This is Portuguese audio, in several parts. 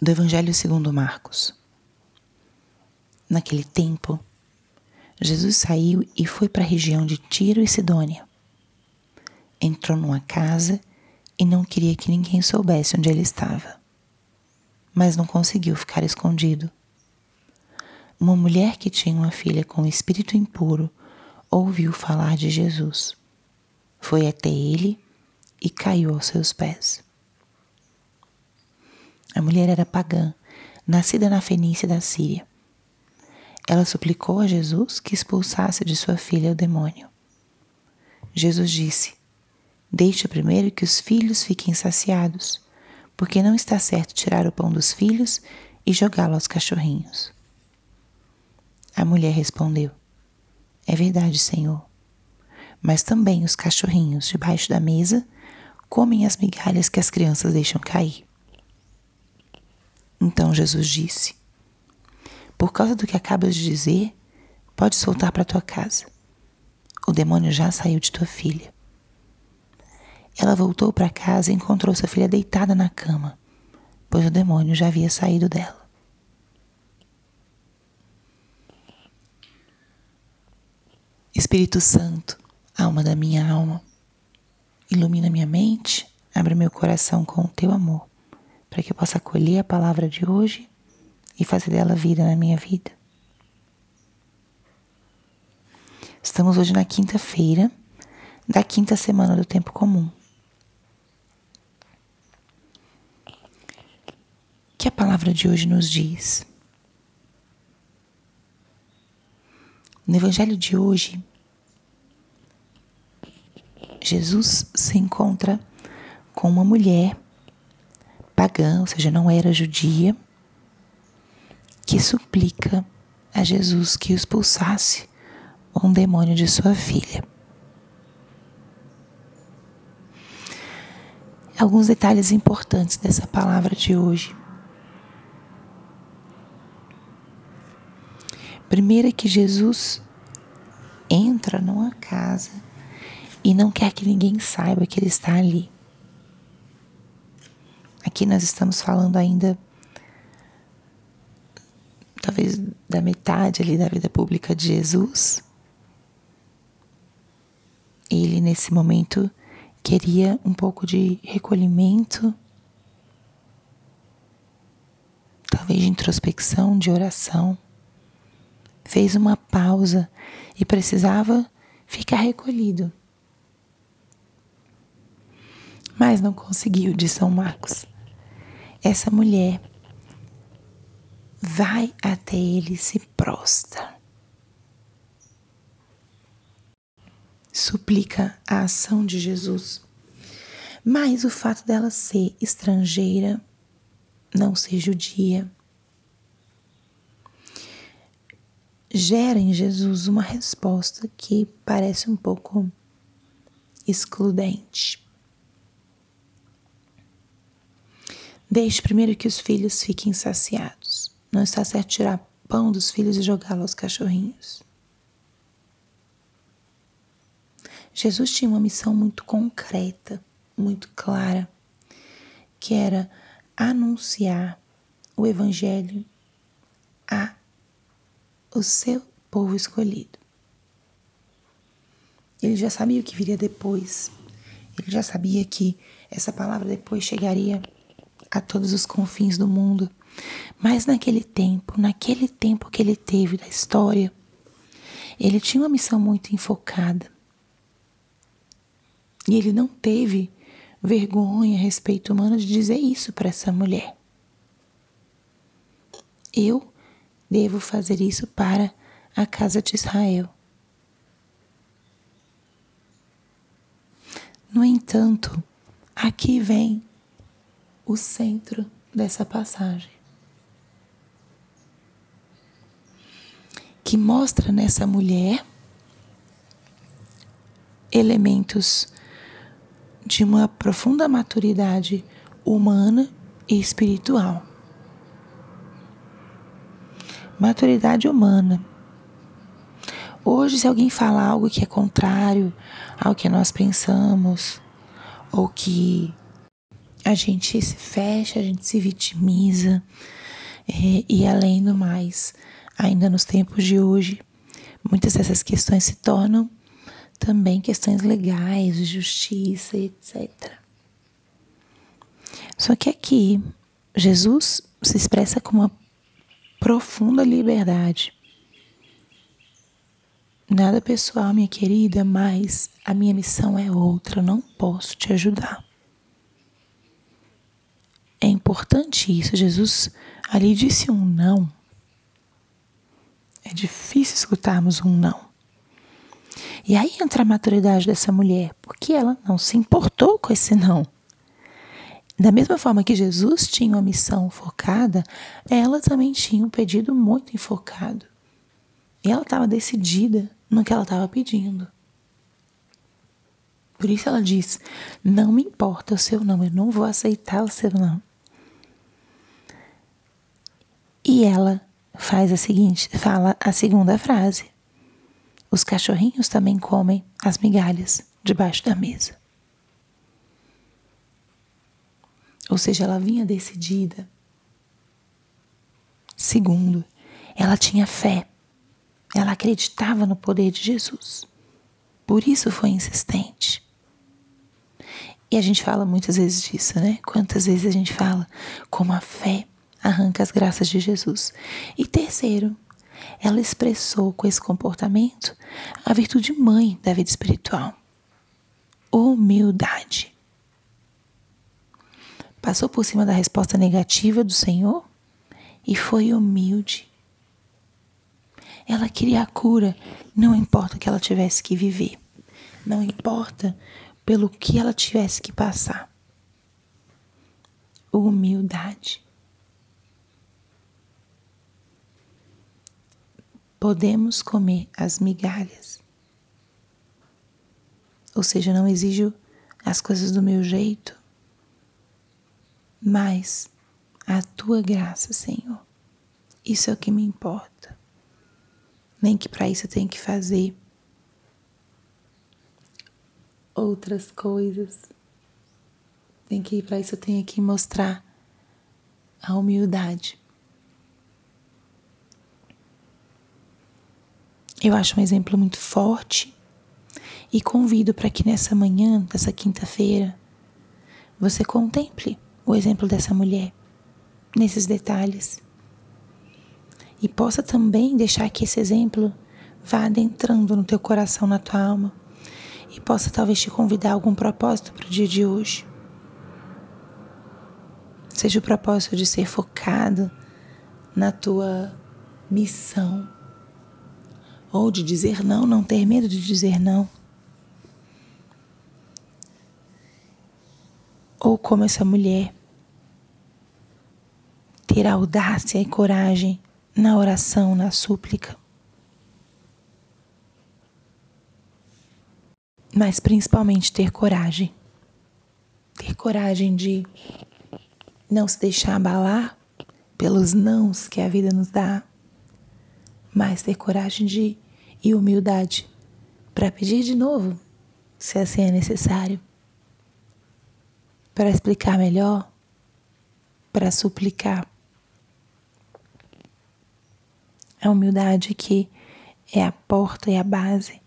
do Evangelho segundo Marcos. Naquele tempo, Jesus saiu e foi para a região de Tiro e Sidônia. Entrou numa casa e não queria que ninguém soubesse onde ele estava. Mas não conseguiu ficar escondido. Uma mulher que tinha uma filha com espírito impuro ouviu falar de Jesus. Foi até ele e caiu aos seus pés. A mulher era pagã, nascida na Fenícia da Síria. Ela suplicou a Jesus que expulsasse de sua filha o demônio. Jesus disse: Deixe primeiro que os filhos fiquem saciados, porque não está certo tirar o pão dos filhos e jogá-lo aos cachorrinhos. A mulher respondeu: É verdade, Senhor. Mas também os cachorrinhos debaixo da mesa comem as migalhas que as crianças deixam cair. Então Jesus disse: Por causa do que acabas de dizer, pode soltar para tua casa. O demônio já saiu de tua filha. Ela voltou para casa e encontrou sua filha deitada na cama, pois o demônio já havia saído dela. Espírito Santo, alma da minha alma, ilumina minha mente, abre meu coração com o teu amor para que eu possa acolher a palavra de hoje e fazer dela vida na minha vida. Estamos hoje na quinta-feira da quinta semana do tempo comum. que a palavra de hoje nos diz? No evangelho de hoje, Jesus se encontra com uma mulher pagã, ou seja, não era judia, que suplica a Jesus que expulsasse um demônio de sua filha. Alguns detalhes importantes dessa palavra de hoje. Primeiro é que Jesus entra numa casa e não quer que ninguém saiba que ele está ali. Aqui nós estamos falando ainda, talvez da metade ali da vida pública de Jesus. Ele, nesse momento, queria um pouco de recolhimento, talvez de introspecção, de oração. Fez uma pausa e precisava ficar recolhido. Mas não conseguiu, de São Marcos essa mulher vai até ele e se prostra. Suplica a ação de Jesus. Mas o fato dela ser estrangeira, não ser judia, gera em Jesus uma resposta que parece um pouco excludente. Deixe primeiro que os filhos fiquem saciados. Não está certo tirar pão dos filhos e jogá-lo aos cachorrinhos. Jesus tinha uma missão muito concreta, muito clara, que era anunciar o Evangelho a o seu povo escolhido. Ele já sabia o que viria depois. Ele já sabia que essa palavra depois chegaria a todos os confins do mundo. Mas naquele tempo, naquele tempo que ele teve da história, ele tinha uma missão muito enfocada. E ele não teve vergonha, respeito humano de dizer isso para essa mulher. Eu devo fazer isso para a casa de Israel. No entanto, aqui vem o centro dessa passagem. Que mostra nessa mulher elementos de uma profunda maturidade humana e espiritual. Maturidade humana. Hoje, se alguém falar algo que é contrário ao que nós pensamos, ou que a gente se fecha, a gente se vitimiza é, e além do mais, ainda nos tempos de hoje, muitas dessas questões se tornam também questões legais, de justiça, etc. Só que aqui, Jesus se expressa com uma profunda liberdade. Nada pessoal, minha querida, mas a minha missão é outra, eu não posso te ajudar. É importante isso. Jesus ali disse um não. É difícil escutarmos um não. E aí entra a maturidade dessa mulher, porque ela não se importou com esse não. Da mesma forma que Jesus tinha uma missão focada, ela também tinha um pedido muito enfocado. E ela estava decidida no que ela estava pedindo. Por isso ela diz: Não me importa o seu não, eu não vou aceitar o seu não. E ela faz a seguinte, fala a segunda frase. Os cachorrinhos também comem as migalhas debaixo da mesa. Ou seja, ela vinha decidida. Segundo, ela tinha fé. Ela acreditava no poder de Jesus. Por isso foi insistente. E a gente fala muitas vezes disso, né? Quantas vezes a gente fala como a fé arranca as graças de Jesus. E terceiro, ela expressou com esse comportamento a virtude mãe da vida espiritual: humildade. Passou por cima da resposta negativa do Senhor e foi humilde. Ela queria a cura, não importa o que ela tivesse que viver, não importa pelo que ela tivesse que passar. Humildade. Podemos comer as migalhas. Ou seja, não exijo as coisas do meu jeito, mas a tua graça, Senhor. Isso é o que me importa. Nem que para isso eu tenha que fazer outras coisas. Nem que para isso eu tenha que mostrar a humildade. Eu acho um exemplo muito forte e convido para que nessa manhã, dessa quinta-feira, você contemple o exemplo dessa mulher nesses detalhes. E possa também deixar que esse exemplo vá adentrando no teu coração, na tua alma. E possa talvez te convidar a algum propósito para o dia de hoje. Seja o propósito de ser focado na tua missão ou de dizer não, não ter medo de dizer não. Ou como essa mulher, ter audácia e coragem na oração, na súplica. Mas principalmente ter coragem. Ter coragem de não se deixar abalar pelos nãos que a vida nos dá mas ter coragem de e humildade para pedir de novo, se assim é necessário, para explicar melhor, para suplicar. A humildade que é a porta e a base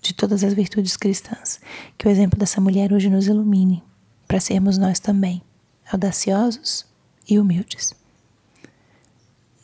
de todas as virtudes cristãs. Que o exemplo dessa mulher hoje nos ilumine, para sermos nós também audaciosos e humildes.